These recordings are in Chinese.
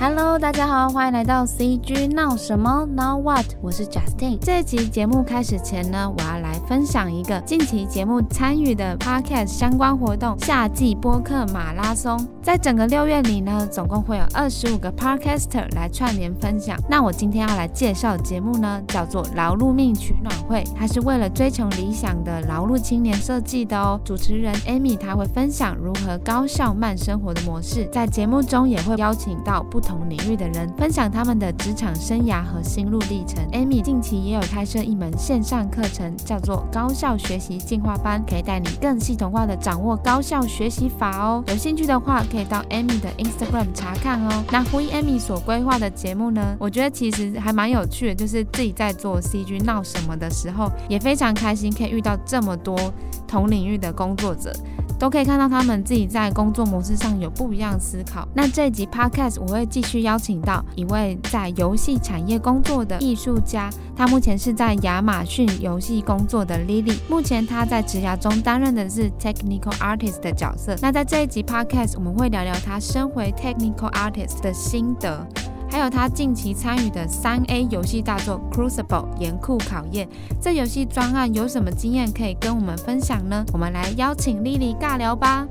Hello，大家好，欢迎来到 CG 闹什么 Now What？我是 Justin。这期节目开始前呢，我要来分享一个近期节目参与的 Podcast 相关活动——夏季播客马拉松。在整个六月里呢，总共会有二十五个 Podcaster 来串联分享。那我今天要来介绍的节目呢，叫做《劳碌命取暖会》，它是为了追求理想的劳碌青年设计的哦。主持人 Amy 她会分享如何高效慢生活的模式，在节目中也会邀请到不同领域的人分享他们的职场生涯和心路历程。Amy 近期也有开设一门线上课程，叫做高效学习进化班，可以带你更系统化的掌握高效学习法哦。有兴趣的话，可以到 Amy 的 Instagram 查看哦。那呼应 Amy 所规划的节目呢，我觉得其实还蛮有趣的，就是自己在做 CG 闹什么的时候，也非常开心可以遇到这么多同领域的工作者。都可以看到他们自己在工作模式上有不一样的思考。那这一集 Podcast 我会继续邀请到一位在游戏产业工作的艺术家，他目前是在亚马逊游戏工作的 Lily。目前他在职涯中担任的是 Technical Artist 的角色。那在这一集 Podcast 我们会聊聊他身为 Technical Artist 的心得。还有他近期参与的三 A 游戏大作《Crucible》严酷考验，这游戏专案有什么经验可以跟我们分享呢？我们来邀请莉莉尬聊吧。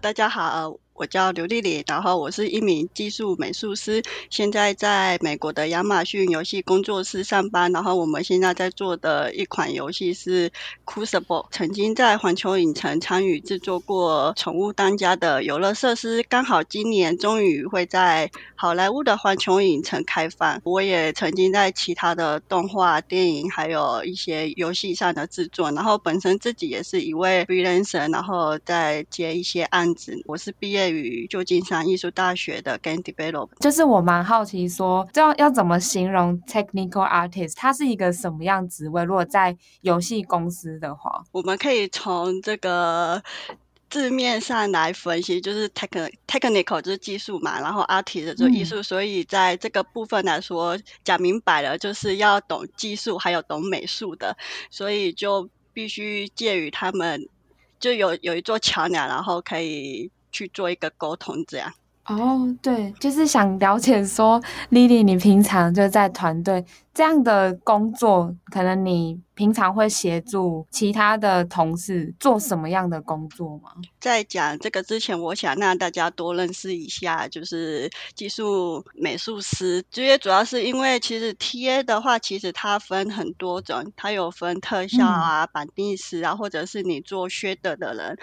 大家好。我叫刘丽丽，然后我是一名技术美术师，现在在美国的亚马逊游戏工作室上班。然后我们现在在做的一款游戏是《Crucible》，曾经在环球影城参与制作过《宠物当家》的游乐设施，刚好今年终于会在好莱坞的环球影城开放。我也曾经在其他的动画、电影，还有一些游戏上的制作。然后本身自己也是一位 freelancer，然后在接一些案子。我是毕业。于旧金山艺术大学的 Game Develop，就是我蛮好奇说，这要要怎么形容 Technical Artist？它是一个什么样职位？如果在游戏公司的话，我们可以从这个字面上来分析，就是 Technical Technical 就是技术嘛，然后 Artist 就是艺术，嗯，所以在这个部分来说，讲明白了就是要懂技术，还有懂美术的，所以就必须介于他们，就有有一座桥梁，然后可以。去做一个沟通，这样。哦，对，就是想了解说，Lily，你平常就在团队这样的工作，可能你。平常会协助其他的同事做什么样的工作吗？在讲这个之前，我想让大家多认识一下，就是技术美术师。这些主要是因为，其实 TA 的话，其实它分很多种，它有分特效啊、板定师啊，或者是你做 shader 的人。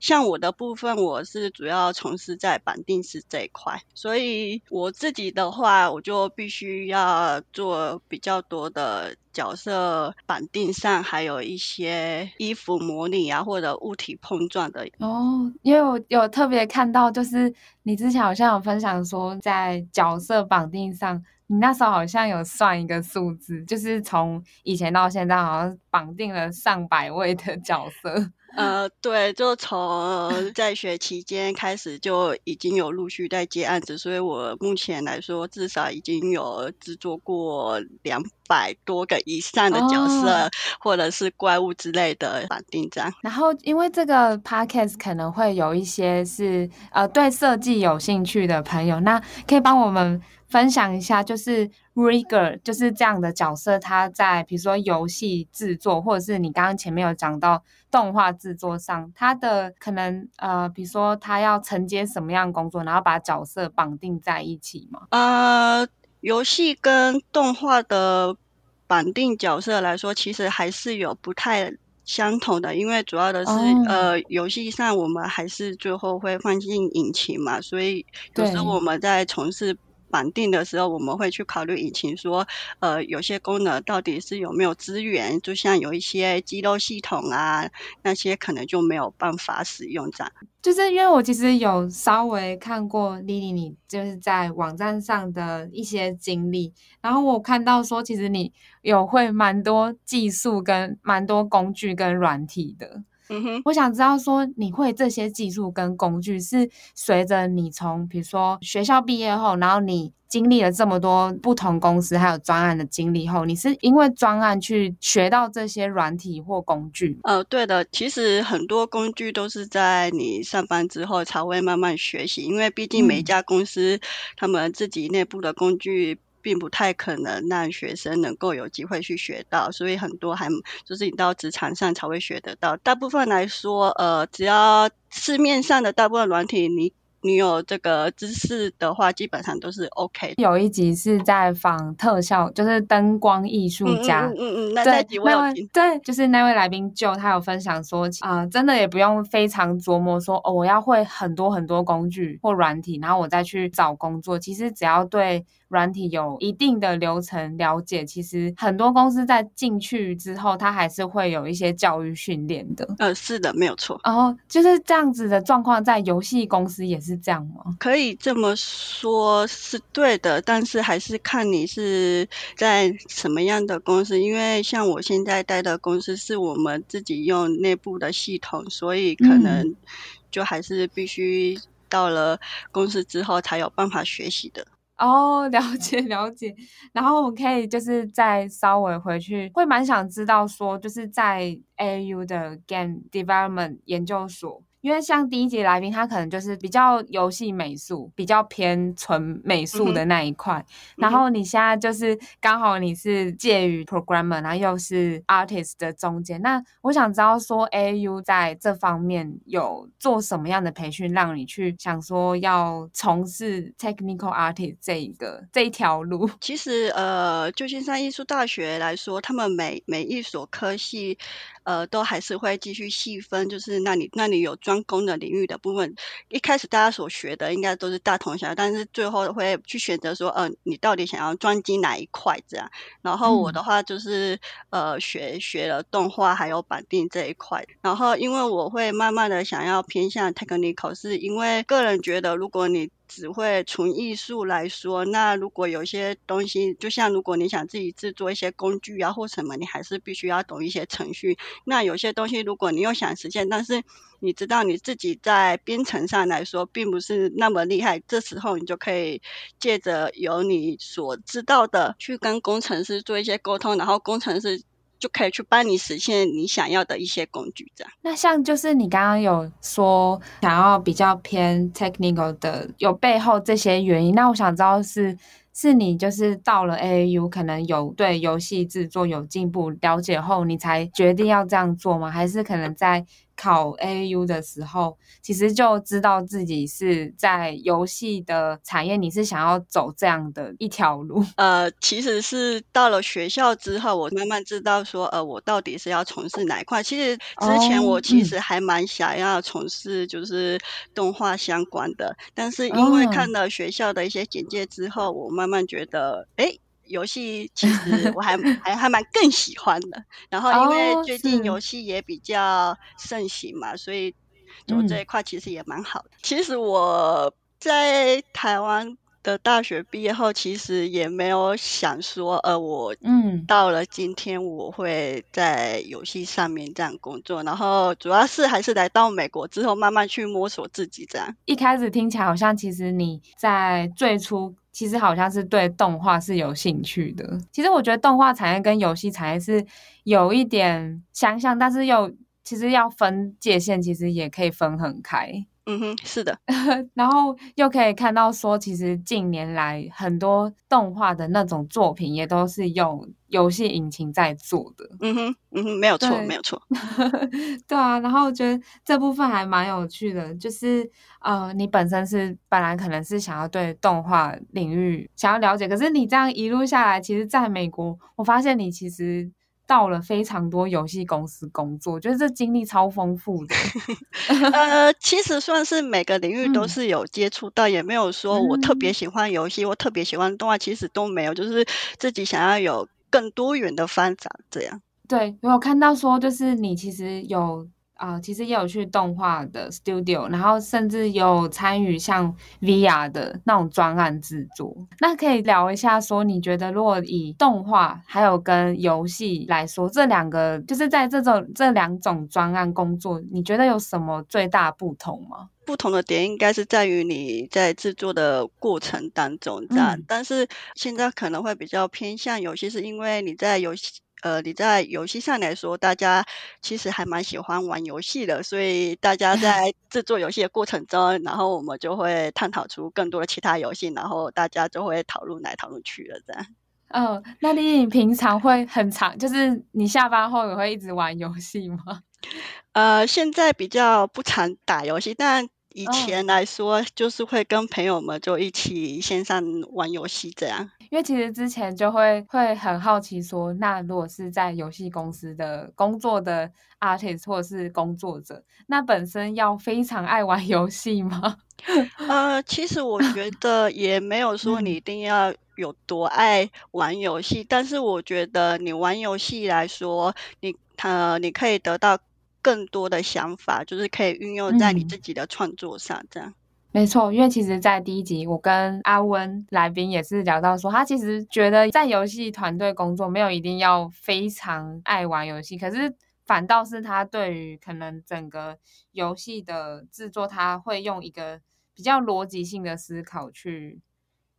像我的部分，我是主要从事在板定师这一块，所以我自己的话，我就必须要做比较多的。角色绑定上还有一些衣服模拟啊，或者物体碰撞的哦。因为我有特别看到，就是你之前好像有分享说，在角色绑定上，你那时候好像有算一个数字，就是从以前到现在，好像绑定了上百位的角色。呃，对，就从在学期间开始就已经有陆续在接案子，所以我目前来说至少已经有制作过两百多个以上的角色，哦，或者是怪物之类的绑定这样。然后，因为这个 podcast 可能会有一些是呃对设计有兴趣的朋友，那可以帮我们分享一下，就是 Rigger 就是这样的角色，他在比如说游戏制作，或者是你刚刚前面有讲到。动画制作上，他的可能呃，比如说他要承接什么样的工作，然后把角色绑定在一起吗？呃，游戏跟动画的绑定角色来说，其实还是有不太相同的，因为主要的是、哦、呃，游戏上我们还是最后会放进引擎嘛，所以有时候我们在从事。绑定的时候，我们会去考虑引擎，说，呃，有些功能到底是有没有资源，就像有一些肌肉系统啊，那些可能就没有办法使用这样。就是因为我其实有稍微看过 Lily 你就是在网站上的一些经历，然后我看到说，其实你有会蛮多技术跟蛮多工具跟软体的。嗯哼，我想知道说，你会这些技术跟工具是随着你从比如说学校毕业后，然后你经历了这么多不同公司还有专案的经历后，你是因为专案去学到这些软体或工具？呃，对的，其实很多工具都是在你上班之后才会慢慢学习，因为毕竟每一家公司、嗯、他们自己内部的工具。并不太可能让学生能够有机会去学到，所以很多还就是你到职场上才会学得到。大部分来说，呃，只要市面上的大部分软体，你。你有这个知识的话，基本上都是 OK。有一集是在仿特效，就是灯光艺术家。嗯嗯那那几位对，就是那位来宾就他有分享说，啊、呃，真的也不用非常琢磨说，哦，我要会很多很多工具或软体，然后我再去找工作。其实只要对软体有一定的流程了解，其实很多公司在进去之后，它还是会有一些教育训练的。呃，是的，没有错。然后就是这样子的状况，在游戏公司也是。是这样吗？可以这么说，是对的，但是还是看你是在什么样的公司。因为像我现在待的公司是我们自己用内部的系统，所以可能就还是必须到了公司之后才有办法学习的。哦，了解 了解。然后我可以就是再稍微回去，会蛮想知道说，就是在 AAU 的 Game Development 研究所。因为像第一集来宾，他可能就是比较游戏美术，比较偏纯美术的那一块。嗯、然后你现在就是刚好你是介于 programmer，然后又是 artist 的中间。那我想知道说，AAU 在这方面有做什么样的培训，让你去想说要从事 technical artist 这一个这一条路？其实，呃，旧金山艺术大学来说，他们每每一所科系。呃，都还是会继续细分，就是那你那你有专攻的领域的部分，一开始大家所学的应该都是大同小异，但是最后会去选择说，呃，你到底想要专精哪一块这样。然后我的话就是，嗯、呃，学学了动画还有绑定这一块。然后因为我会慢慢的想要偏向 technical，是因为个人觉得，如果你只会纯艺术来说，那如果有些东西，就像如果你想自己制作一些工具啊或什么，你还是必须要懂一些程序。那有些东西，如果你又想实现，但是你知道你自己在编程上来说并不是那么厉害，这时候你就可以借着有你所知道的去跟工程师做一些沟通，然后工程师。就可以去帮你实现你想要的一些工具，这样。那像就是你刚刚有说想要比较偏 technical 的，有背后这些原因。那我想知道是是你就是到了 AAU，可能有对游戏制作有进步了解后，你才决定要这样做吗？还是可能在？考 AAU 的时候，其实就知道自己是在游戏的产业，你是想要走这样的一条路。呃，其实是到了学校之后，我慢慢知道说，呃，我到底是要从事哪一块。其实之前我其实还蛮想要从事就是动画相关的，但是因为看了学校的一些简介之后，我慢慢觉得，哎。游戏 其实我还还还蛮更喜欢的，然后因为最近游戏也比较盛行嘛，所以做这一块其实也蛮好的。其实我在台湾的大学毕业后，其实也没有想说，呃，我嗯到了今天我会在游戏上面这样工作，然后主要是还是来到美国之后慢慢去摸索自己这样。一开始听起来好像其实你在最初。其实好像是对动画是有兴趣的。其实我觉得动画产业跟游戏产业是有一点相像，但是又其实要分界限，其实也可以分很开。嗯哼，是的。然后又可以看到说，其实近年来很多动画的那种作品也都是用游戏引擎在做的。嗯哼，嗯哼，没有错，没有错。对啊，然后我觉得这部分还蛮有趣的，就是呃，你本身是本来可能是想要对动画领域想要了解，可是你这样一路下来，其实在美国，我发现你其实。到了非常多游戏公司工作，觉得这经历超丰富的。呃，其实算是每个领域都是有接触到，嗯，也没有说我特别喜欢游戏，我、嗯、特别喜欢动画，其实都没有，就是自己想要有更多元的发展这样。对，我有看到说，就是你其实有啊、呃，其实也有去动画的 studio，然后甚至有参与像 VR 的那种专案制作。那可以聊一下，说你觉得如果以动画还有跟游戏来说，这两个就是在这种这两种专案工作，你觉得有什么最大不同吗？不同的点应该是在于你在制作的过程当中这样，嗯、但是现在可能会比较偏向游戏，是因为你在游戏。呃，你在游戏上来说，大家其实还蛮喜欢玩游戏的，所以大家在 制作游戏的过程中，然后我们就会探讨出更多的其他游戏，然后大家就会讨论来讨论去了这样。哦，那你平常会很常，就是你下班后也会一直玩游戏吗？呃，现在比较不常打游戏，但以前来说，就是会跟朋友们就一起线上玩游戏这样。因为其实之前就会会很好奇说，那如果是在游戏公司的工作的 artist 或者是工作者，那本身要非常爱玩 游戏吗？呃，其实我觉得也没有 说你一定要有多爱玩游戏，嗯、但是我觉得你玩游戏来说，你呃你可以得到更多的想法，就是可以运用在你自己的创作上，这样。嗯没错，因为其实，在第一集我跟阿温来宾也是聊到说，他其实觉得在游戏团队工作没有一定要非常爱玩游戏，可是反倒是他对于可能整个游戏的制作，他会用一个比较逻辑性的思考去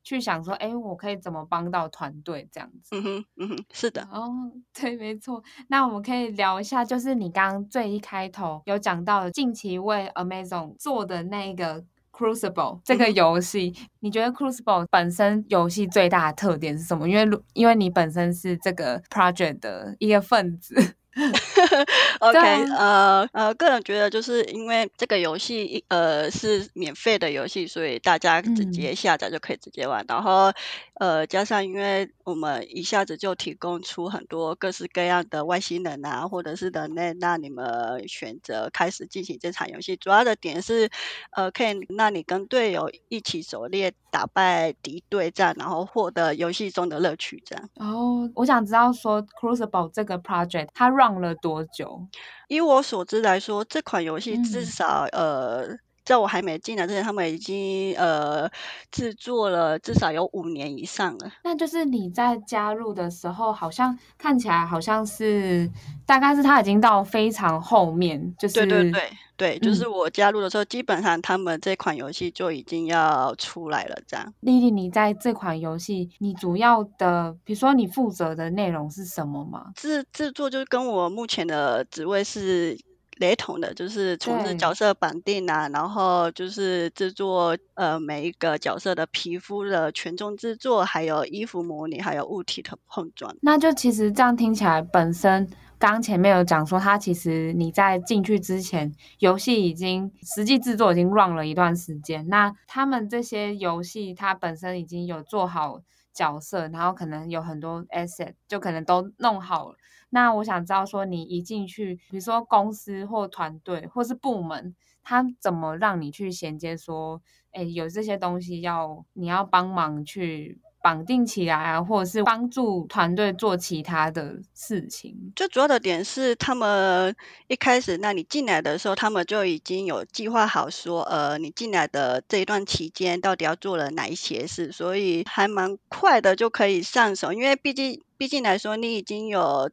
去想说，哎，我可以怎么帮到团队这样子。嗯哼，嗯哼，是的。哦，对，没错。那我们可以聊一下，就是你刚刚最一开头有讲到近期为 Amazon 做的那个。Crucible 这个游戏，嗯、你觉得 Crucible 本身游戏最大的特点是什么？因为因为你本身是这个 project 的一个分子。OK，呃呃，个人觉得就是因为这个游戏呃是免费的游戏，所以大家直接下载就可以直接玩。嗯、然后呃，加上因为我们一下子就提供出很多各式各样的外星人啊，或者是人类，那你们选择开始进行这场游戏。主要的点是呃，可以让你跟队友一起狩猎，打败敌对战，然后获得游戏中的乐趣。这样。哦，我想知道说 Crucible 这个 project 它 run 了多久？以我所知来说，这款游戏至少、嗯、呃，在我还没进来之前，他们已经呃制作了至少有五年以上了。那就是你在加入的时候，好像看起来好像是大概是他已经到非常后面，就是对对对。对，就是我加入的时候，嗯、基本上他们这款游戏就已经要出来了。这样，丽丽，你在这款游戏，你主要的，比如说你负责的内容是什么吗？制制作就是跟我目前的职位是雷同的，就是从事角色绑定啊，然后就是制作呃每一个角色的皮肤的权重制作，还有衣服模拟，还有物体的碰撞。那就其实这样听起来本身。刚前面有讲说，它其实你在进去之前，游戏已经实际制作已经 run 了一段时间。那他们这些游戏，它本身已经有做好角色，然后可能有很多 asset，就可能都弄好了。那我想知道说，你一进去，比如说公司或团队或是部门，他怎么让你去衔接？说，哎，有这些东西要你要帮忙去。绑定起来啊，或者是帮助团队做其他的事情。最主要的点是，他们一开始，那你进来的时候，他们就已经有计划好说，呃，你进来的这一段期间，到底要做了哪一些事，所以还蛮快的就可以上手。因为毕竟，毕竟来说，你已经有。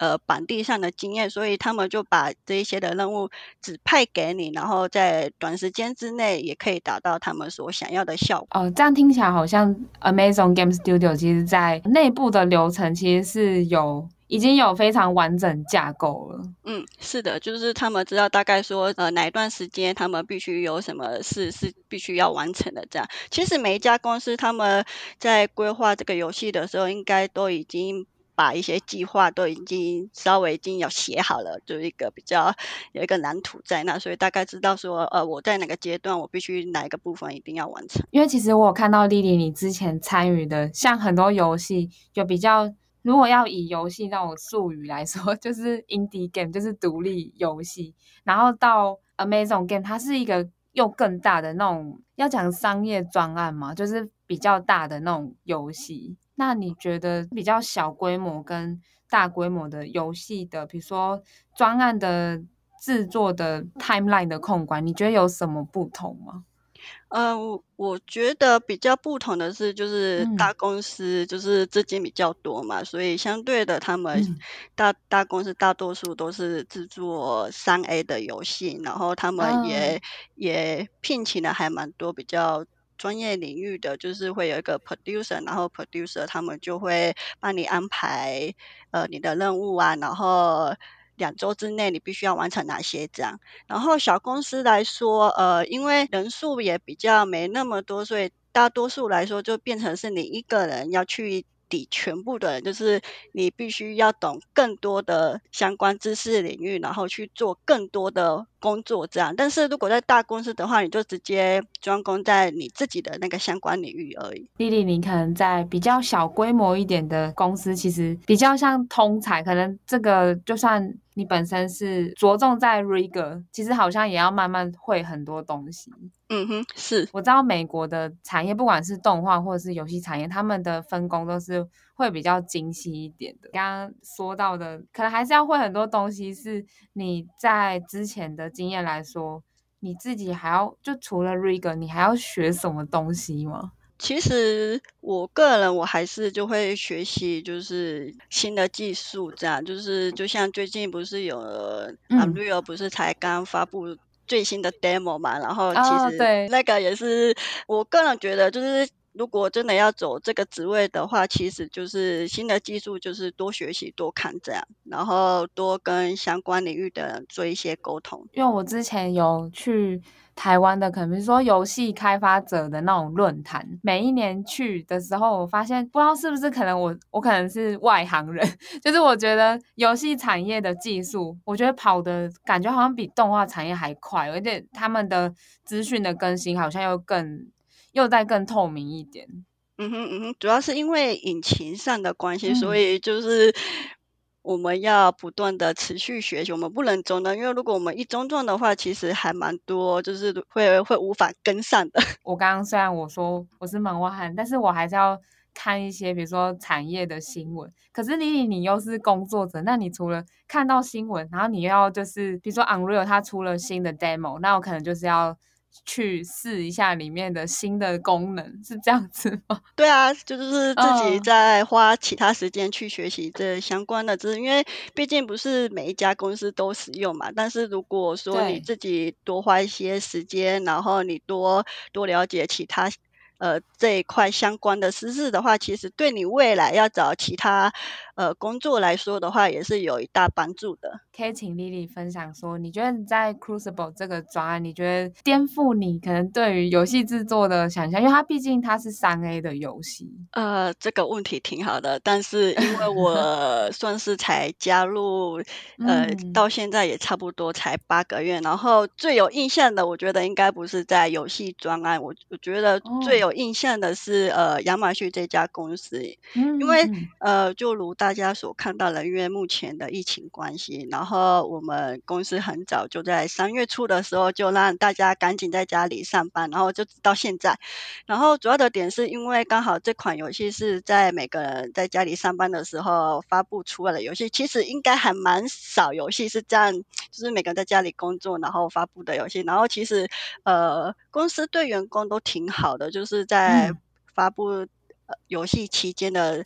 呃，板地上的经验，所以他们就把这一些的任务指派给你，然后在短时间之内也可以达到他们所想要的效果。哦，这样听起来好像 Amazon Game Studio 其实在内部的流程其实是有已经有非常完整架构了。嗯，是的，就是他们知道大概说呃哪一段时间他们必须有什么事是必须要完成的。这样，其实每一家公司他们在规划这个游戏的时候，应该都已经。把一些计划都已经稍微已经有写好了，就一个比较有一个蓝图在那，所以大概知道说，呃，我在哪个阶段，我必须哪一个部分一定要完成。因为其实我有看到莉莉你之前参与的，像很多游戏，就比较如果要以游戏那种术语来说，就是 indie game，就是独立游戏，然后到 Amazon Game，它是一个又更大的那种，要讲商业专案嘛，就是比较大的那种游戏。那你觉得比较小规模跟大规模的游戏的，比如说专案的制作的 timeline 的控管，你觉得有什么不同吗？呃，我我觉得比较不同的是，就是大公司就是资金比较多嘛，嗯、所以相对的，他们大大公司大多数都是制作三 A 的游戏，然后他们也、嗯、也聘请了还蛮多比较专业领域的，就是会有一个 producer，然后 producer 他们就会帮你安排呃你的任务啊，然后。两周之内你必须要完成哪些这样，然后小公司来说，呃，因为人数也比较没那么多，所以大多数来说就变成是你一个人要去。底全部的人，就是你必须要懂更多的相关知识领域，然后去做更多的工作，这样。但是如果在大公司的话，你就直接专攻在你自己的那个相关领域而已。丽丽，你可能在比较小规模一点的公司，其实比较像通才，可能这个就算你本身是着重在 rigor，其实好像也要慢慢会很多东西。嗯哼，是。我知道美国的产业，不管是动画或者是游戏产业，他们的分工都是会比较精细一点的。刚刚说到的，可能还是要会很多东西。是你在之前的经验来说，你自己还要就除了 rigor，你还要学什么东西吗？其实我个人我还是就会学习，就是新的技术，这样就是就像最近不是有 Unreal 不是才刚发布。最新的 demo 嘛，然后其实那个也是我个人觉得，就是如果真的要走这个职位的话，其实就是新的技术，就是多学习、多看这样，然后多跟相关领域的人做一些沟通。因为我之前有去。台湾的可能说游戏开发者的那种论坛，每一年去的时候，我发现不知道是不是可能我我可能是外行人，就是我觉得游戏产业的技术，我觉得跑的感觉好像比动画产业还快，而且他们的资讯的更新好像又更又再更透明一点。嗯哼嗯哼，主要是因为引擎上的关系，嗯、所以就是。我们要不断的持续学习，我们不能中断，因为如果我们一中断的话，其实还蛮多，就是会会无法跟上的。我刚刚虽然我说我是门外汉，但是我还是要看一些，比如说产业的新闻。可是你你又是工作者，那你除了看到新闻，然后你又要就是，比如说 Unreal 它出了新的 demo，那我可能就是要。去试一下里面的新的功能，是这样子吗？对啊，就是自己在花其他时间去学习这相关的知识，因为毕竟不是每一家公司都使用嘛。但是如果说你自己多花一些时间，然后你多多了解其他。呃，这一块相关的知识的话，其实对你未来要找其他呃工作来说的话，也是有一大帮助的。可以请 Lily 分享说，你觉得你在 Crucible 这个专案，你觉得颠覆你可能对于游戏制作的想象？因为它毕竟它是三 A 的游戏。呃，这个问题挺好的，但是因为我 算是才加入，呃，到现在也差不多才八个月，然后最有印象的，我觉得应该不是在游戏专案，我我觉得最有。印象的是，呃，亚马逊这家公司，因为呃，就如大家所看到的，因为目前的疫情关系，然后我们公司很早就在三月初的时候就让大家赶紧在家里上班，然后就到现在。然后主要的点是因为刚好这款游戏是在每个人在家里上班的时候发布出来的游戏，其实应该还蛮少游戏是这样，就是每个人在家里工作然后发布的游戏。然后其实呃，公司对员工都挺好的，就是。在发布游戏期间的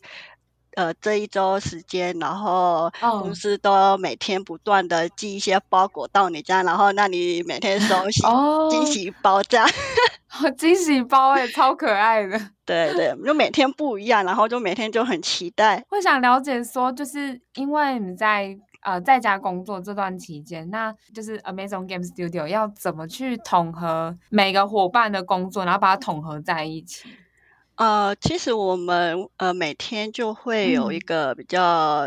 呃这一周时间，然后公司都每天不断的寄一些包裹到你家，然后让你每天收 喜惊喜包这样。惊喜包哎，超可爱的。对对，就每天不一样，然后就每天就很期待。我想了解说，就是因为你在呃在家工作这段期间，那就是 Amazon Game Studio 要怎么去统合每个伙伴的工作，然后把它统合在一起？呃，其实我们呃每天就会有一个比较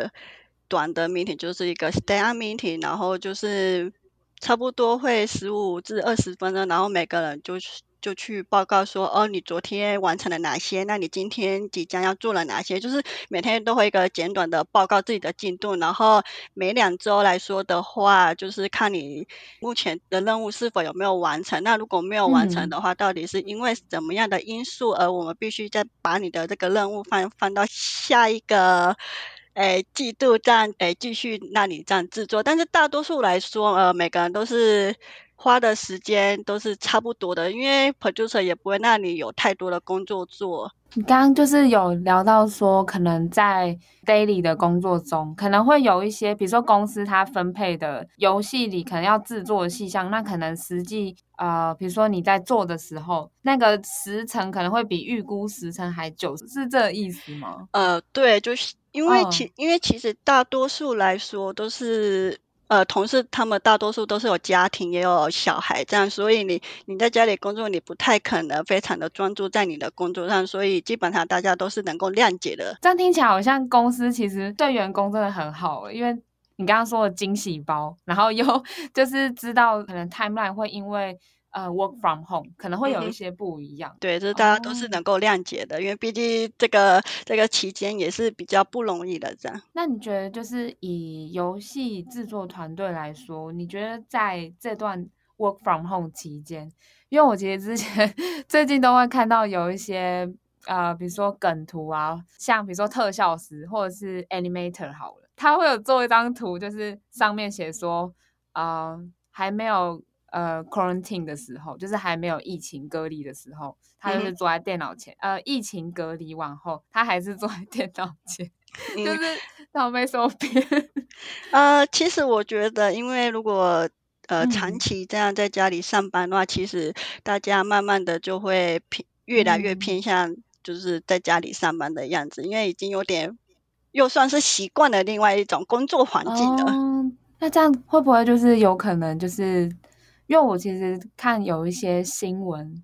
短的 meeting，、嗯、就是一个 stand meeting，然后就是差不多会十五至二十分钟，然后每个人就是。就去报告说，哦，你昨天完成了哪些？那你今天即将要做了哪些？就是每天都会一个简短的报告自己的进度，然后每两周来说的话，就是看你目前的任务是否有没有完成。那如果没有完成的话，到底是因为怎么样的因素，而我们必须再把你的这个任务放放到下一个。诶季度这样诶继续让你这样制作，但是大多数来说，呃，每个人都是花的时间都是差不多的，因为 producer 也不会让你有太多的工作做。你刚刚就是有聊到说，可能在 daily 的工作中，可能会有一些，比如说公司它分配的游戏里可能要制作的细项，那可能实际呃，比如说你在做的时候，那个时程可能会比预估时程还久，是这个意思吗？呃，对，就是因为其、哦、因为其实大多数来说都是。呃，同事他们大多数都是有家庭，也有小孩，这样，所以你你在家里工作，你不太可能非常的专注在你的工作上，所以基本上大家都是能够谅解的。这样听起来好像公司其实对员工真的很好，因为你刚刚说的惊喜包，然后又 就是知道可能 timeline 会因为。呃、uh，work from home 可能会有一些不一样，嗯、对，这大家都是能够谅解的，oh. 因为毕竟这个这个期间也是比较不容易的，这样。那你觉得，就是以游戏制作团队来说，你觉得在这段 work from home 期间，因为我其实之前 最近都会看到有一些呃，比如说梗图啊，像比如说特效师或者是 animator 好了，他会有做一张图，就是上面写说，呃，还没有。呃，quarantine 的时候，就是还没有疫情隔离的时候，他就是坐在电脑前。嗯、呃，疫情隔离完后，他还是坐在电脑前，嗯、就是倒霉手边。呃，其实我觉得，因为如果呃长期这样在家里上班的话，嗯、其实大家慢慢的就会偏越来越偏向就是在家里上班的样子，嗯、因为已经有点又算是习惯了另外一种工作环境了。哦、那这样会不会就是有可能就是？因为我其实看有一些新闻，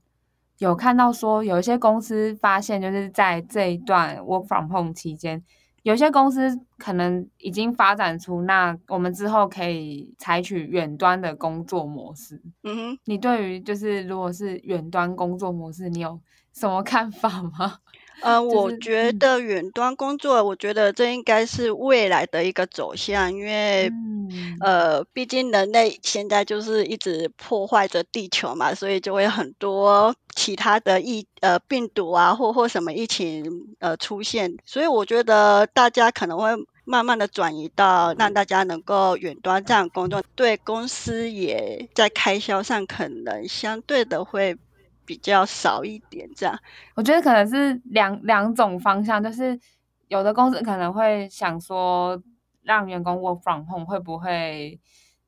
有看到说有一些公司发现，就是在这一段 work from home 期间，有些公司可能已经发展出那我们之后可以采取远端的工作模式。嗯哼，你对于就是如果是远端工作模式，你有什么看法吗？呃，就是、我觉得远端工作，我觉得这应该是未来的一个走向，因为、嗯、呃，毕竟人类现在就是一直破坏着地球嘛，所以就会很多其他的疫呃病毒啊，或或什么疫情呃出现，所以我觉得大家可能会慢慢的转移到让大家能够远端这样工作，对公司也在开销上可能相对的会。比较少一点，这样。我觉得可能是两两种方向，就是有的公司可能会想说，让员工 work from home 会不会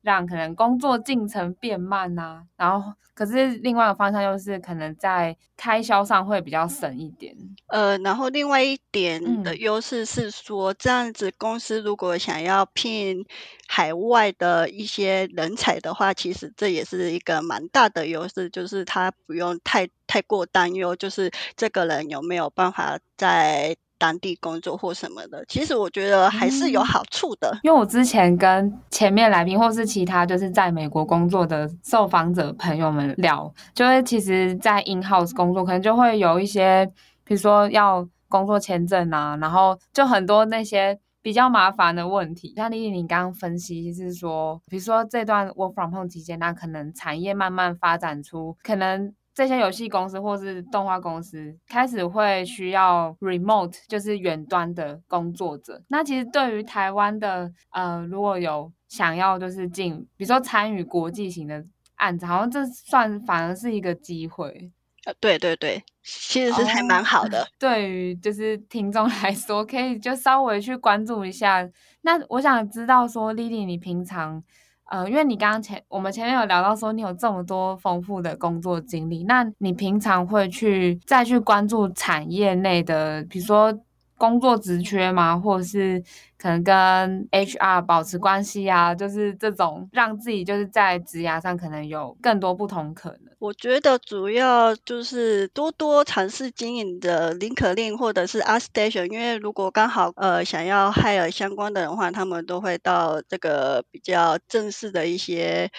让可能工作进程变慢呐、啊？然后可是另外一个方向又是可能在开销上会比较省一点。呃，然后另外一点的优势是说，这样子公司如果想要聘海外的一些人才的话，其实这也是一个蛮大的优势，就是他不用太太过担忧，就是这个人有没有办法在当地工作或什么的。其实我觉得还是有好处的，嗯、因为我之前跟前面来宾或是其他就是在美国工作的受访者朋友们聊，就是其实，在 in house 工作可能就会有一些，比如说要工作签证啊，然后就很多那些。比较麻烦的问题，像丽丽你刚刚分析是说，比如说这段 work from home 期间，那可能产业慢慢发展出，可能这些游戏公司或是动画公司开始会需要 remote，就是远端的工作者。那其实对于台湾的，呃，如果有想要就是进，比如说参与国际型的案子，好像这算反而是一个机会。呃，对对对，其实是还蛮好的。Oh, 对于就是听众来说，可以就稍微去关注一下。那我想知道说，Lily，你平常，呃，因为你刚刚前我们前面有聊到说，你有这么多丰富的工作经历，那你平常会去再去关注产业内的，比如说。工作职缺吗？或者是可能跟 HR 保持关系啊？就是这种让自己就是在职涯上可能有更多不同可能。我觉得主要就是多多尝试经营的 LinkedIn 或者是 ArtStation，因为如果刚好呃想要 hire 相关的人的话，他们都会到这个比较正式的一些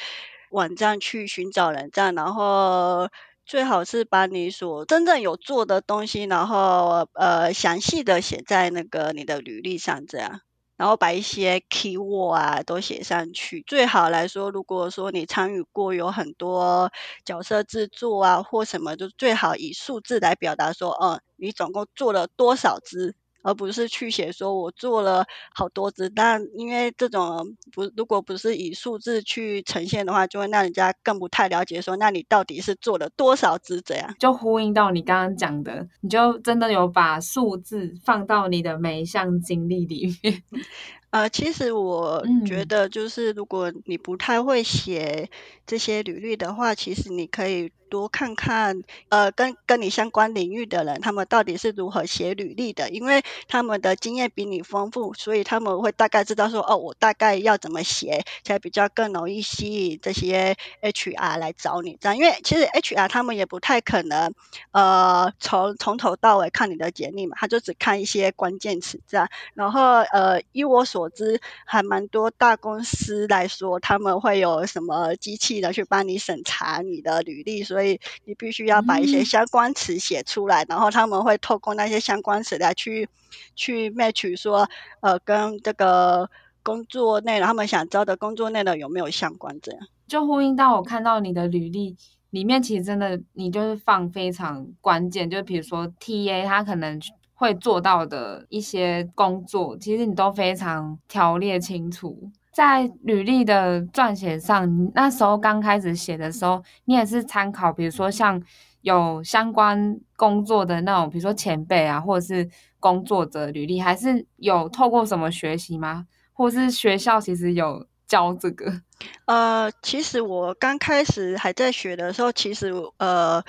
网站去寻找人，这样然后。最好是把你所真正有做的东西，然后呃详细的写在那个你的履历上，这样，然后把一些 keyword 啊都写上去。最好来说，如果说你参与过有很多角色制作啊或什么，就最好以数字来表达说，嗯，你总共做了多少支。而不是去写说我做了好多只。但因为这种不，如果不是以数字去呈现的话，就会让人家更不太了解说，那你到底是做了多少只这样？就呼应到你刚刚讲的，你就真的有把数字放到你的每一项经历里面。呃，其实我觉得，就是如果你不太会写这些履历的话，嗯、其实你可以。多看看，呃，跟跟你相关领域的人，他们到底是如何写履历的？因为他们的经验比你丰富，所以他们会大概知道说，哦，我大概要怎么写才比较更容易吸引这些 HR 来找你。这样，因为其实 HR 他们也不太可能，呃，从从头到尾看你的简历嘛，他就只看一些关键词这样。然后，呃，依我所知，还蛮多大公司来说，他们会有什么机器的去帮你审查你的履历，所以你必须要把一些相关词写出来，嗯、然后他们会透过那些相关词来去去 match 说，呃，跟这个工作内容，他们想招的工作内容有没有相关？这样就呼应到我看到你的履历里面，其实真的你就是放非常关键，就比如说 TA 他可能会做到的一些工作，其实你都非常条列清楚。在履历的撰写上，那时候刚开始写的时候，你也是参考，比如说像有相关工作的那种，比如说前辈啊，或者是工作者履历，还是有透过什么学习吗？或是学校其实有教这个？呃，其实我刚开始还在学的时候，其实呃，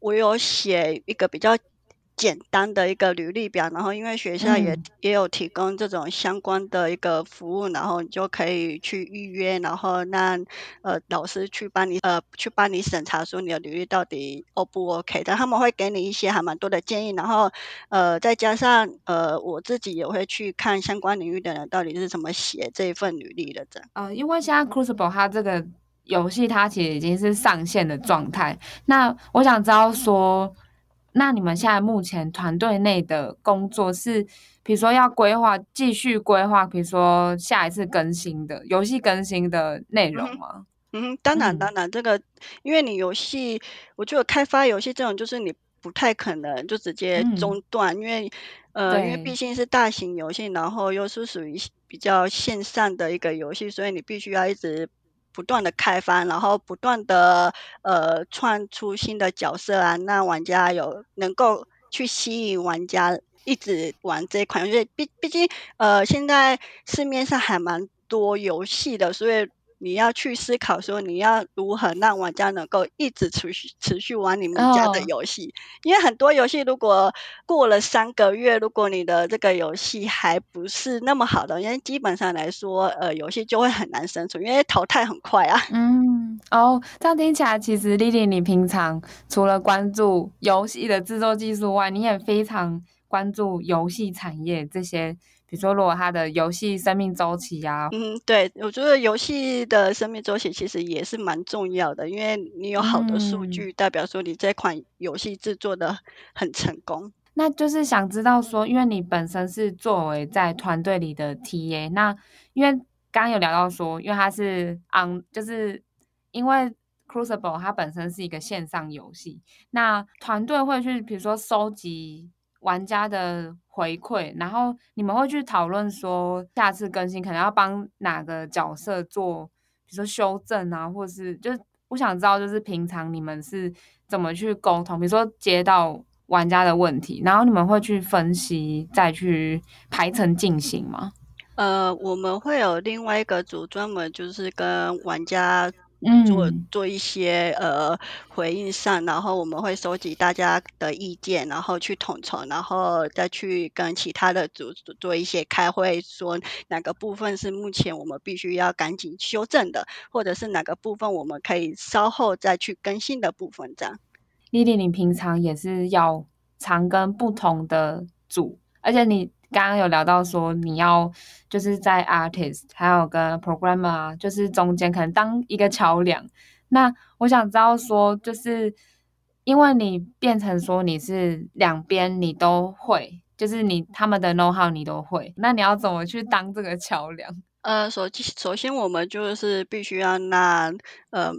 我有写一个比较。简单的一个履历表，然后因为学校也、嗯、也有提供这种相关的一个服务，然后你就可以去预约，然后让呃老师去帮你呃去帮你审查说你的履历到底 O 不 OK，但他们会给你一些还蛮多的建议，然后呃再加上呃我自己也会去看相关领域的人到底是怎么写这一份履历的这样。呃，因为现在 Crucible 它这个游戏它其实已经是上线的状态，那我想知道说。那你们现在目前团队内的工作是，比如说要规划、继续规划，比如说下一次更新的游戏更新的内容吗？嗯，当然，当然，这个因为你游戏，我觉得开发游戏这种就是你不太可能就直接中断，嗯、因为呃，因为毕竟是大型游戏，然后又是属于比较线上的一个游戏，所以你必须要一直。不断的开发，然后不断的呃创出新的角色啊，让玩家有能够去吸引玩家一直玩这款游戏。毕毕竟呃现在市面上还蛮多游戏的，所以。你要去思考说，你要如何让玩家能够一直持续持续玩你们家的游戏？Oh. 因为很多游戏如果过了三个月，如果你的这个游戏还不是那么好的，因为基本上来说，呃，游戏就会很难生存，因为淘汰很快啊。嗯，哦，这样听起来，其实 Lily，你平常除了关注游戏的制作技术外，你也非常关注游戏产业这些。比如说，如果它的游戏生命周期呀，嗯，对，我觉得游戏的生命周期其实也是蛮重要的，因为你有好的数据，代表说你这款游戏制作的很成功。嗯。那就是想知道说，因为你本身是作为在团队里的 TA，那因为刚刚有聊到说，因为它是 on，就是因为 Crucible 它本身是一个线上游戏，那团队会去比如说收集。玩家的回馈，然后你们会去讨论说，下次更新可能要帮哪个角色做，比如说修正啊，或是就是我想知道，就是平常你们是怎么去沟通，比如说接到玩家的问题，然后你们会去分析，再去排程进行吗？呃，我们会有另外一个组专门就是跟玩家。做做一些呃回应上，然后我们会收集大家的意见，然后去统筹，然后再去跟其他的组做一些开会，说哪个部分是目前我们必须要赶紧修正的，或者是哪个部分我们可以稍后再去更新的部分。这样，Lily，你平常也是要常跟不同的组，而且你。刚刚有聊到说你要就是在 artist 还有跟 programmer，就是中间可能当一个桥梁。那我想知道说，就是因为你变成说你是两边你都会，就是你他们的 know how 你都会，那你要怎么去当这个桥梁？呃，首首先我们就是必须要让呃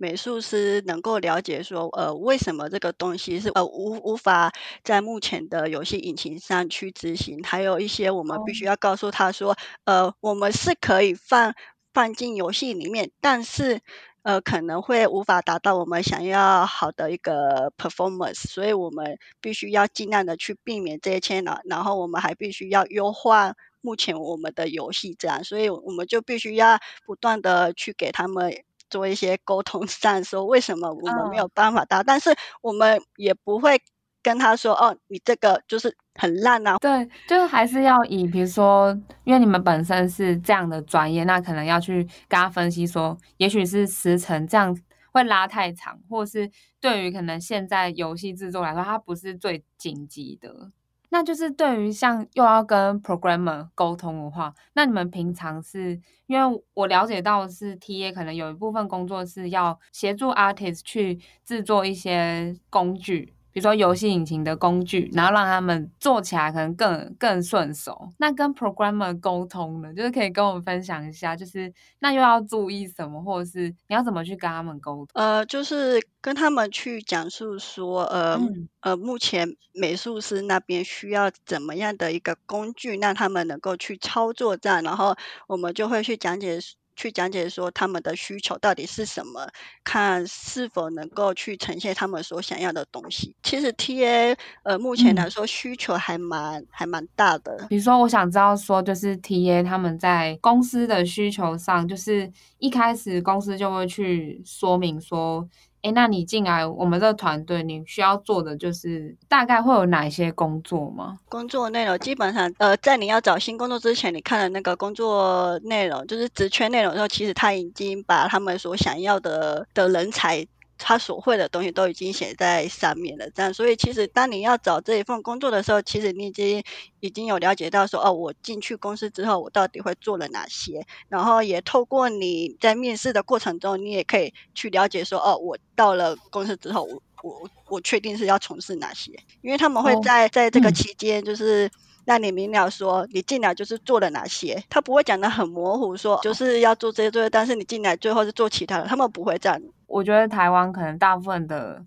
美术师能够了解说，呃，为什么这个东西是呃无无法在目前的游戏引擎上去执行，还有一些我们必须要告诉他说，呃，我们是可以放放进游戏里面，但是。呃，可能会无法达到我们想要好的一个 performance，所以我们必须要尽量的去避免这些牵扰，然后我们还必须要优化目前我们的游戏，这样，所以我们就必须要不断的去给他们做一些沟通上，说为什么我们没有办法达到，但是我们也不会。跟他说哦，你这个就是很烂啊。对，就还是要以比如说，因为你们本身是这样的专业，那可能要去跟他分析说，也许是时程这样会拉太长，或是对于可能现在游戏制作来说，它不是最紧急的。那就是对于像又要跟 programmer 沟通的话，那你们平常是因为我了解到是 TA，可能有一部分工作是要协助 artist 去制作一些工具。比如说游戏引擎的工具，然后让他们做起来可能更更顺手。那跟 programmer 沟通呢，就是可以跟我们分享一下，就是那又要注意什么，或者是你要怎么去跟他们沟通？呃，就是跟他们去讲述说，呃、嗯、呃，目前美术师那边需要怎么样的一个工具，让他们能够去操作这样，然后我们就会去讲解。去讲解说他们的需求到底是什么，看是否能够去呈现他们所想要的东西。其实 TA 呃目前来说需求还蛮、嗯、还蛮大的。比如说，我想知道说，就是 TA 他们在公司的需求上，就是一开始公司就会去说明说。哎，那你进来我们这个团队，你需要做的就是大概会有哪一些工作吗？工作内容基本上，呃，在你要找新工作之前，你看了那个工作内容，就是职缺内容之后，其实他已经把他们所想要的的人才。他所会的东西都已经写在上面了，这样，所以其实当你要找这一份工作的时候，其实你已经已经有了解到说，哦，我进去公司之后，我到底会做了哪些，然后也透过你在面试的过程中，你也可以去了解说，哦，我到了公司之后，我我我确定是要从事哪些，因为他们会在在这个期间就是。让你明了说，你进来就是做了哪些，他不会讲的很模糊，说就是要做这些这些，但是你进来最后是做其他的，他们不会这样。我觉得台湾可能大部分的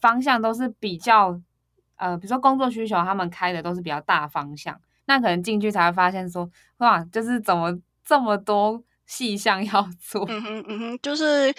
方向都是比较，呃，比如说工作需求，他们开的都是比较大方向，那可能进去才会发现说，哇，就是怎么这么多细项要做。嗯哼嗯哼，就是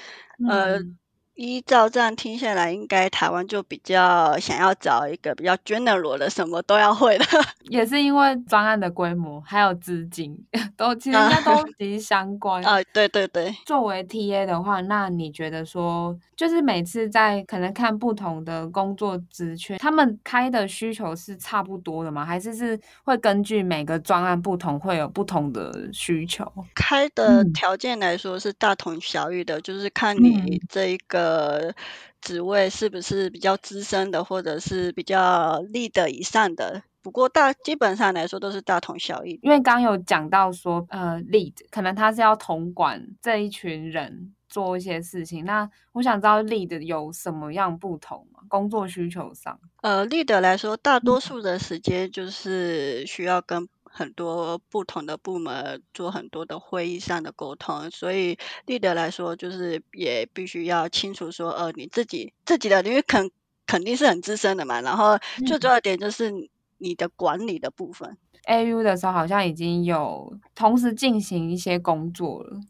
呃。嗯依照这样听下来，应该台湾就比较想要找一个比较 general 的，什么都要会的。也是因为专案的规模还有资金都其实应该都 息息相关啊。对对对。作为 TA 的话，那你觉得说，就是每次在可能看不同的工作职缺，他们开的需求是差不多的吗？还是是会根据每个专案不同，会有不同的需求？开的条件来说是大同小异的，嗯、就是看你这一个。呃，职位是不是比较资深的，或者是比较 lead 以上的？不过大基本上来说都是大同小异。因为刚有讲到说，呃，lead 可能他是要统管这一群人做一些事情。那我想知道 lead 有什么样不同吗？工作需求上？呃，lead 来说，大多数的时间就是需要跟。很多不同的部门做很多的会议上的沟通，所以 leader 来说，就是也必须要清楚说，呃，你自己自己的，因为肯肯定是很资深的嘛。然后最重要的点就是你的管理的部分。AU 的时候好像已经有同时进行一些工作了。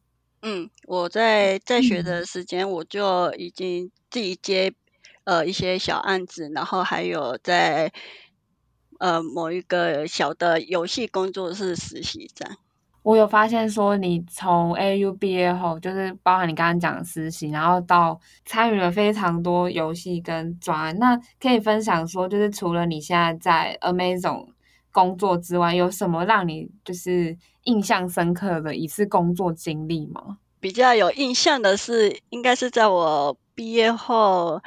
嗯，我在在学的时间，我就已经自己接呃一些小案子，然后还有在。呃，某一个小的游戏工作室实习这样。我有发现说，你从 AU 毕业后，就是包含你刚刚讲的实习，然后到参与了非常多游戏跟专案。那可以分享说，就是除了你现在在 Amazon 工作之外，有什么让你就是印象深刻的一次工作经历吗？比较有印象的是，应该是在我毕业后。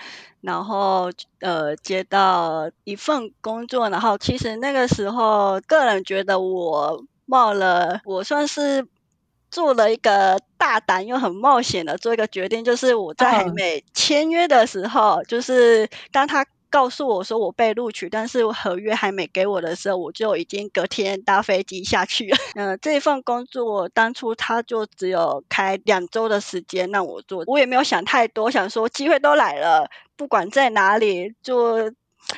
然后呃，接到一份工作，然后其实那个时候，个人觉得我冒了，我算是做了一个大胆又很冒险的做一个决定，就是我在还没签约的时候，就是当他告诉我说我被录取，但是合约还没给我的时候，我就已经隔天搭飞机下去了。嗯、呃，这份工作当初他就只有开两周的时间让我做，我也没有想太多，想说机会都来了，不管在哪里，就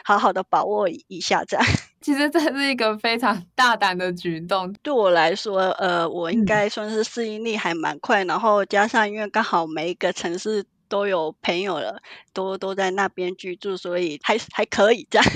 好好的把握一下这样。其实这是一个非常大胆的举动，对我来说，呃，我应该算是适应力还蛮快，嗯、然后加上因为刚好每一个城市都有朋友了，都都在那边居住，所以还还可以这样。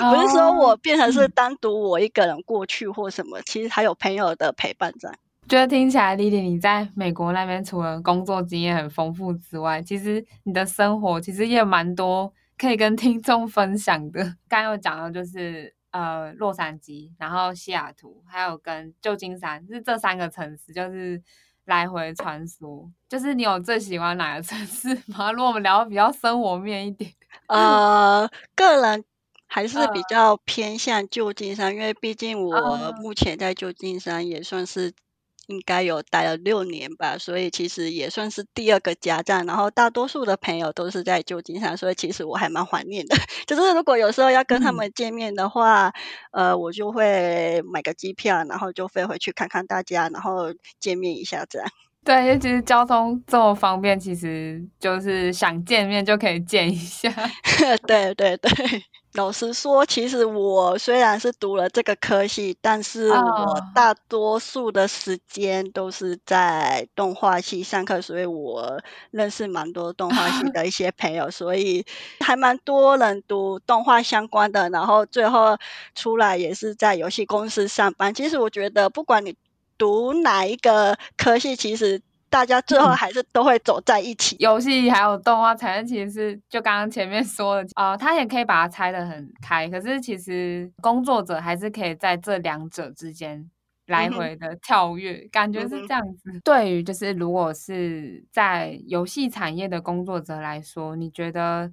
哦、不是说我变成是单独我一个人过去或什么，嗯、其实还有朋友的陪伴这样。觉得听起来，Lily 你在美国那边除了工作经验很丰富之外，其实你的生活其实也蛮多可以跟听众分享的。刚刚有讲到就是。呃，洛杉矶，然后西雅图，还有跟旧金山，是这三个城市，就是来回穿梭。就是你有最喜欢哪个城市吗？如果我们聊的比较生活面一点，呃，个人还是比较偏向旧金山，呃、因为毕竟我目前在旧金山也算是。应该有待了六年吧，所以其实也算是第二个家站。然后大多数的朋友都是在旧金山，所以其实我还蛮怀念的。就是如果有时候要跟他们见面的话，嗯、呃，我就会买个机票，然后就飞回去看看大家，然后见面一下这样。对，因为其实交通这么方便，其实就是想见面就可以见一下。对 对对。老实说，其实我虽然是读了这个科系，但是我大多数的时间都是在动画系上课，所以我认识蛮多动画系的一些朋友，所以还蛮多人读动画相关的，然后最后出来也是在游戏公司上班。其实我觉得，不管你读哪一个科系，其实。大家最后还是都会走在一起。游戏还有动画产业其实是就刚刚前面说的，呃，他也可以把它拆得很开。可是其实工作者还是可以在这两者之间来回的跳跃，嗯、感觉是这样子。嗯、对于就是如果是在游戏产业的工作者来说，你觉得？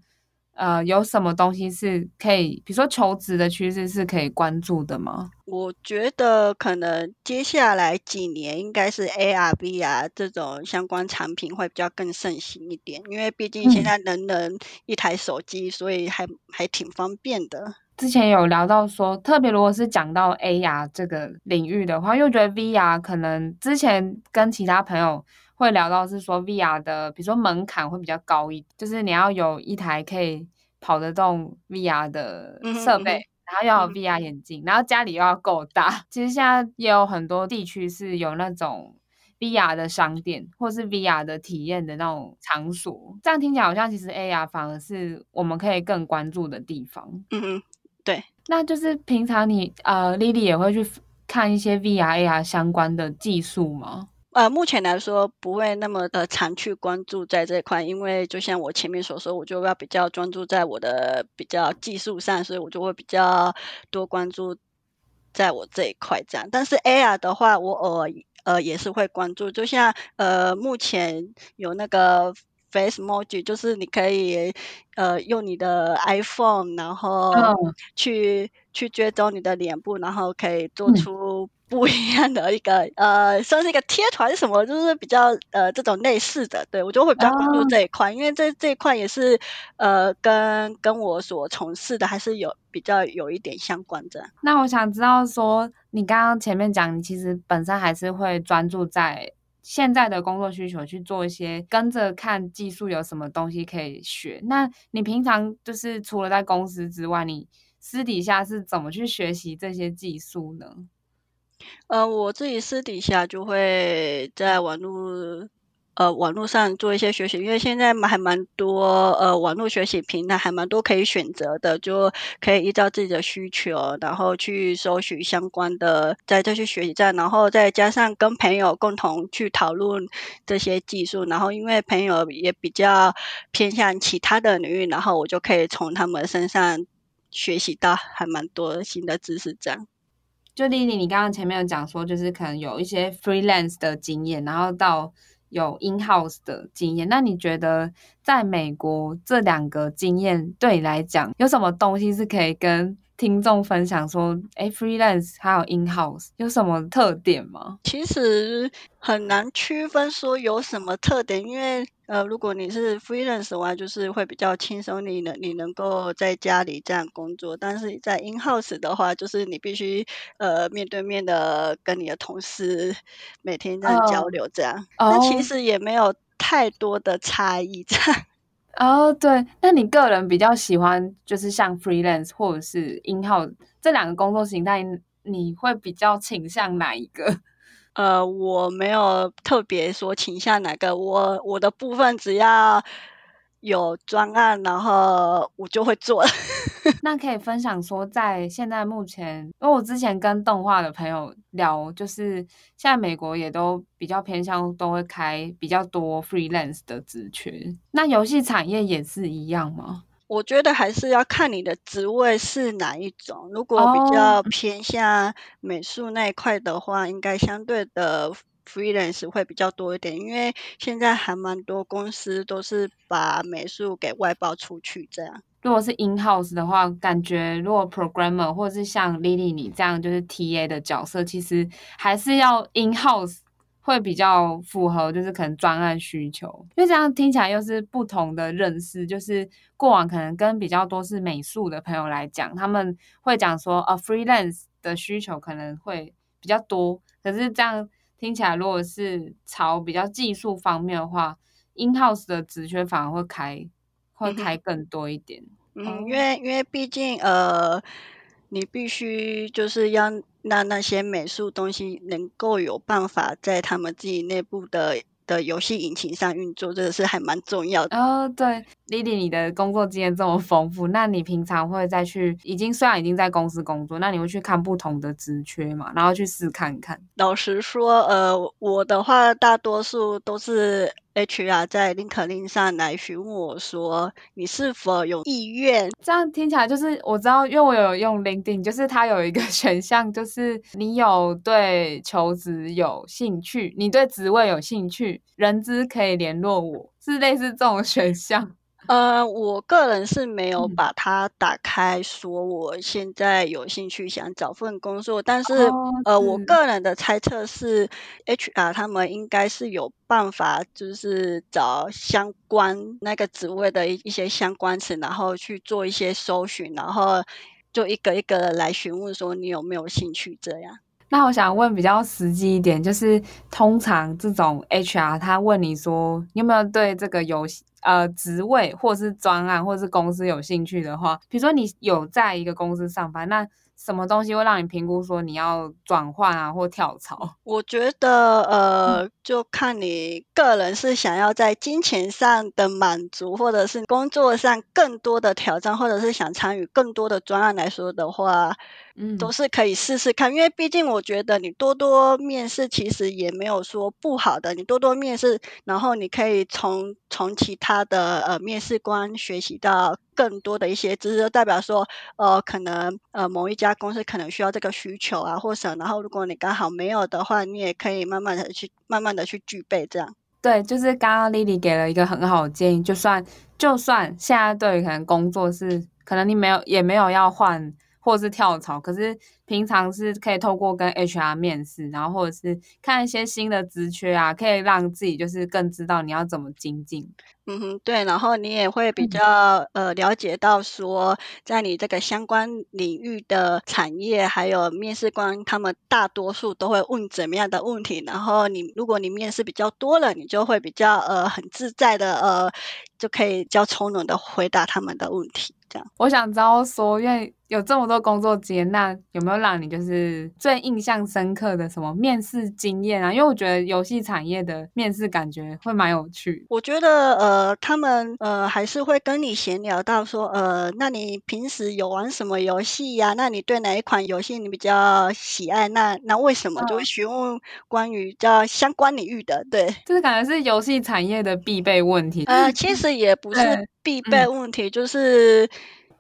呃，有什么东西是可以，比如说求职的趋势是可以关注的吗？我觉得可能接下来几年应该是 AR、VR 这种相关产品会比较更盛行一点，因为毕竟现在人人一台手机，嗯、所以还还挺方便的。之前有聊到说，特别如果是讲到 AR 这个领域的话，因为我觉得 VR 可能之前跟其他朋友。会聊到是说 VR 的，比如说门槛会比较高一点，就是你要有一台可以跑得动 VR 的设备，然后要有 VR 眼镜，嗯、然后家里又要够大。其实现在也有很多地区是有那种 VR 的商店，或是 VR 的体验的那种场所。这样听起来好像其实 AR 反而是我们可以更关注的地方。嗯嗯，对。那就是平常你呃，Lily 也会去看一些 VR、AR 相关的技术吗？呃，目前来说不会那么的常去关注在这一块，因为就像我前面所说，我就要比较专注在我的比较技术上，所以我就会比较多关注在我这一块这样。但是 AR 的话，我偶尔呃也是会关注，就像呃目前有那个 Facemoji，就是你可以呃用你的 iPhone，然后去、嗯、去追踪你的脸部，然后可以做出。不一样的一个 呃，算是一个贴团什么，就是比较呃这种类似的，对，我就会比较关注这一块，哦、因为这这一块也是呃跟跟我所从事的还是有比较有一点相关的。那我想知道说，你刚刚前面讲，你其实本身还是会专注在现在的工作需求去做一些跟着看技术有什么东西可以学。那你平常就是除了在公司之外，你私底下是怎么去学习这些技术呢？呃，我自己私底下就会在网络，呃，网络上做一些学习，因为现在还蛮多，呃，网络学习平台还蛮多可以选择的，就可以依照自己的需求，然后去搜寻相关的，在这些学习站，然后再加上跟朋友共同去讨论这些技术，然后因为朋友也比较偏向其他的领域，然后我就可以从他们身上学习到还蛮多新的知识，这样。就莉莉你刚刚前面有讲说，就是可能有一些 freelance 的经验，然后到有 in house 的经验。那你觉得在美国这两个经验对你来讲，有什么东西是可以跟听众分享说，哎，freelance 还有 in house 有什么特点吗？其实很难区分说有什么特点，因为呃，如果你是 freelance 的话，就是会比较轻松，你能你能够在家里这样工作。但是在 in house 的话，就是你必须呃面对面的跟你的同事每天这样交流，这样。那、oh. 其实也没有太多的差异，这样。哦对，那你个人比较喜欢就是像 freelance 或者是 in house 这两个工作形态，你会比较倾向哪一个？呃，我没有特别说倾向哪个，我我的部分只要有专案，然后我就会做。那可以分享说，在现在目前，因为我之前跟动画的朋友聊，就是现在美国也都比较偏向，都会开比较多 freelance 的职缺。那游戏产业也是一样吗？我觉得还是要看你的职位是哪一种。如果比较偏向美术那一块的话，oh. 应该相对的 freelance 会比较多一点，因为现在还蛮多公司都是把美术给外包出去这样。如果是 in house 的话，感觉如果 programmer 或者是像 Lily 你这样就是 TA 的角色，其实还是要 in house 会比较符合，就是可能专案需求。因为这样听起来又是不同的认识，就是过往可能跟比较多是美术的朋友来讲，他们会讲说，呃，freelance 的需求可能会比较多。可是这样听起来，如果是朝比较技术方面的话，in house 的职缺反而会开。会开更多一点，嗯，因为因为毕竟呃，你必须就是要让那些美术东西能够有办法在他们自己内部的的游戏引擎上运作，这个是还蛮重要的。哦，对，Lily，你的工作经验这么丰富，那你平常会再去，已经虽然已经在公司工作，那你会去看不同的职缺嘛，然后去试看看。老实说，呃，我的话大多数都是。HR 在 LinkedIn 上来询问我说：“你是否有意愿？”这样听起来就是我知道，因为我有用 LinkedIn，就是它有一个 选项，就是你有对求职有兴趣，你对职位有兴趣，人资可以联络我，是类似这种选项。呃，我个人是没有把它打开，说我现在有兴趣想找份工作，但是、哦、呃，我个人的猜测是，HR 他们应该是有办法，就是找相关那个职位的一一些相关词，然后去做一些搜寻，然后就一个一个来询问说你有没有兴趣这样。那我想问比较实际一点，就是通常这种 HR 他问你说你有没有对这个游戏？呃，职位或是专案或是公司有兴趣的话，比如说你有在一个公司上班，那什么东西会让你评估说你要转换啊或跳槽？我觉得呃，就看你个人是想要在金钱上的满足，或者是工作上更多的挑战，或者是想参与更多的专案来说的话。嗯，都是可以试试看，因为毕竟我觉得你多多面试其实也没有说不好的。你多多面试，然后你可以从从其他的呃面试官学习到更多的一些知识，就代表说呃可能呃某一家公司可能需要这个需求啊，或者然后如果你刚好没有的话，你也可以慢慢的去慢慢的去具备这样。对，就是刚刚 Lily 给了一个很好的建议，就算就算现在对于可能工作是可能你没有也没有要换。或是跳槽，可是平常是可以透过跟 HR 面试，然后或者是看一些新的职缺啊，可以让自己就是更知道你要怎么精进。嗯哼，对，然后你也会比较、嗯、呃了解到说，在你这个相关领域的产业，还有面试官他们大多数都会问怎么样的问题，然后你如果你面试比较多了，你就会比较呃很自在的呃就可以比较从容的回答他们的问题。这样，我想知道说，因为有这么多工作经验，那有没有让你就是最印象深刻的什么面试经验啊？因为我觉得游戏产业的面试感觉会蛮有趣。我觉得呃，他们呃还是会跟你闲聊到说，呃，那你平时有玩什么游戏呀？那你对哪一款游戏你比较喜爱？那那为什么？就会询问关于叫相关领域的，对，就是感觉是游戏产业的必备问题。呃，其实也不是 必备问题，就是。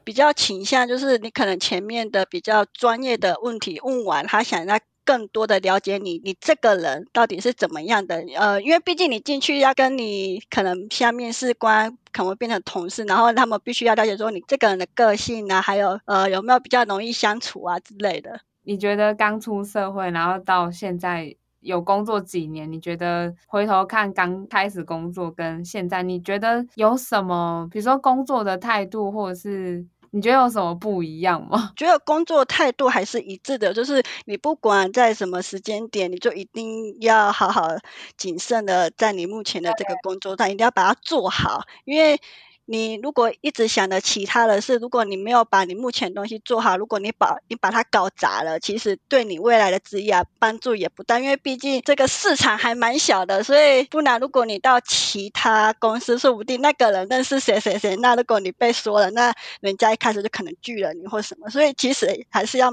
比较倾向就是你可能前面的比较专业的问题问完，他想要更多的了解你，你这个人到底是怎么样的。呃，因为毕竟你进去要跟你可能下面试官可能会变成同事，然后他们必须要了解说你这个人的个性啊，还有呃有没有比较容易相处啊之类的。你觉得刚出社会，然后到现在有工作几年，你觉得回头看刚开始工作跟现在，你觉得有什么，比如说工作的态度，或者是你觉得有什么不一样吗？觉得工作态度还是一致的，就是你不管在什么时间点，你就一定要好好谨慎的在你目前的这个工作上，一定要把它做好，因为。你如果一直想着其他的事，如果你没有把你目前东西做好，如果你把你把它搞砸了，其实对你未来的职业帮助也不大。因为毕竟这个市场还蛮小的，所以不然如果你到其他公司，说不定那个人认识谁谁谁，那如果你被说了，那人家一开始就可能拒了你或什么。所以其实还是要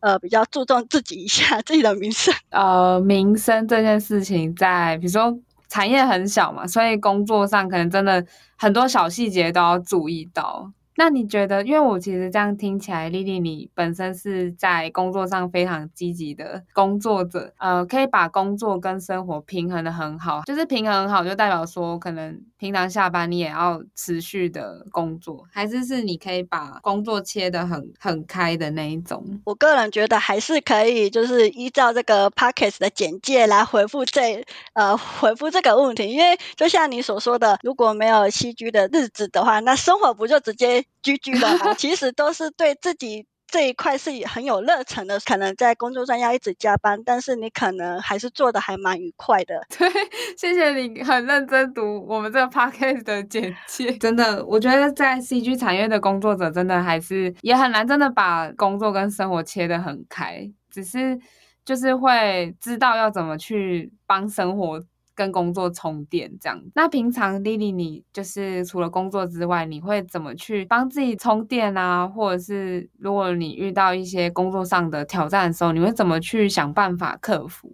呃比较注重自己一下 自己的名声。呃，名声这件事情在，在比如说。产业很小嘛，所以工作上可能真的很多小细节都要注意到。那你觉得，因为我其实这样听起来，Lily 你本身是在工作上非常积极的工作者，呃，可以把工作跟生活平衡的很好，就是平衡很好，就代表说可能平常下班你也要持续的工作，还是是你可以把工作切得很很开的那一种？我个人觉得还是可以，就是依照这个 Podcast 的简介来回复这呃回复这个问题，因为就像你所说的，如果没有栖居的日子的话，那生活不就直接。居居的啊，其实都是对自己这一块是很有热忱的。可能在工作上要一直加班，但是你可能还是做的还蛮愉快的。对，谢谢你很认真读我们这个 podcast 的简介。真的，我觉得在 CG 产业的工作者，真的还是也很难，真的把工作跟生活切得很开。只是就是会知道要怎么去帮生活。跟工作充电这样，那平常 Lily 你就是除了工作之外，你会怎么去帮自己充电啊？或者是如果你遇到一些工作上的挑战的时候，你会怎么去想办法克服？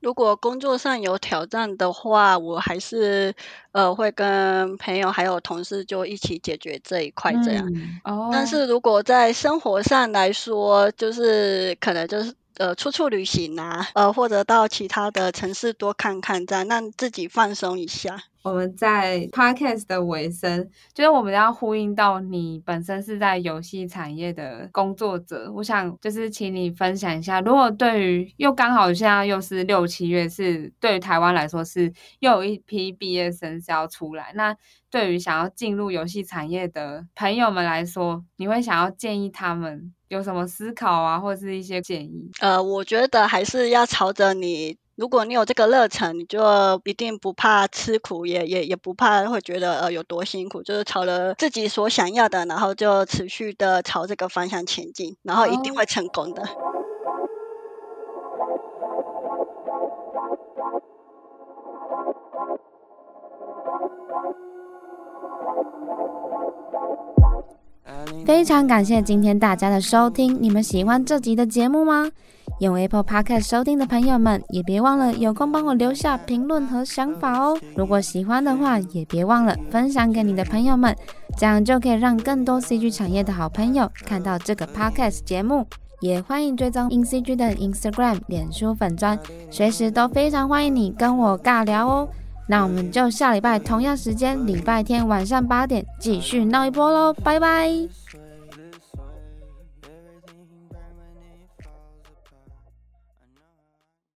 如果工作上有挑战的话，我还是呃会跟朋友还有同事就一起解决这一块这样。嗯哦、但是如果在生活上来说，就是可能就是。呃，出处旅行啊，呃，或者到其他的城市多看看，这样让自己放松一下。我们在 podcast 的尾声，就是我们要呼应到你本身是在游戏产业的工作者，我想就是请你分享一下，如果对于又刚好现在又是六七月，是对于台湾来说是又有一批毕业生是要出来，那对于想要进入游戏产业的朋友们来说，你会想要建议他们？有什么思考啊，或者是一些建议？呃，我觉得还是要朝着你，如果你有这个热忱，你就一定不怕吃苦，也也也不怕会觉得呃有多辛苦，就是朝着自己所想要的，然后就持续的朝这个方向前进，然后一定会成功的。非常感谢今天大家的收听，你们喜欢这集的节目吗？用 Apple Podcast 收听的朋友们，也别忘了有空帮我留下评论和想法哦。如果喜欢的话，也别忘了分享给你的朋友们，这样就可以让更多 CG 产业的好朋友看到这个 Podcast 节目。也欢迎追踪 InCG 的 Instagram、脸书粉砖，随时都非常欢迎你跟我尬聊哦。那我们就下礼拜同样时间，礼拜天晚上八点继续闹一波喽，拜拜。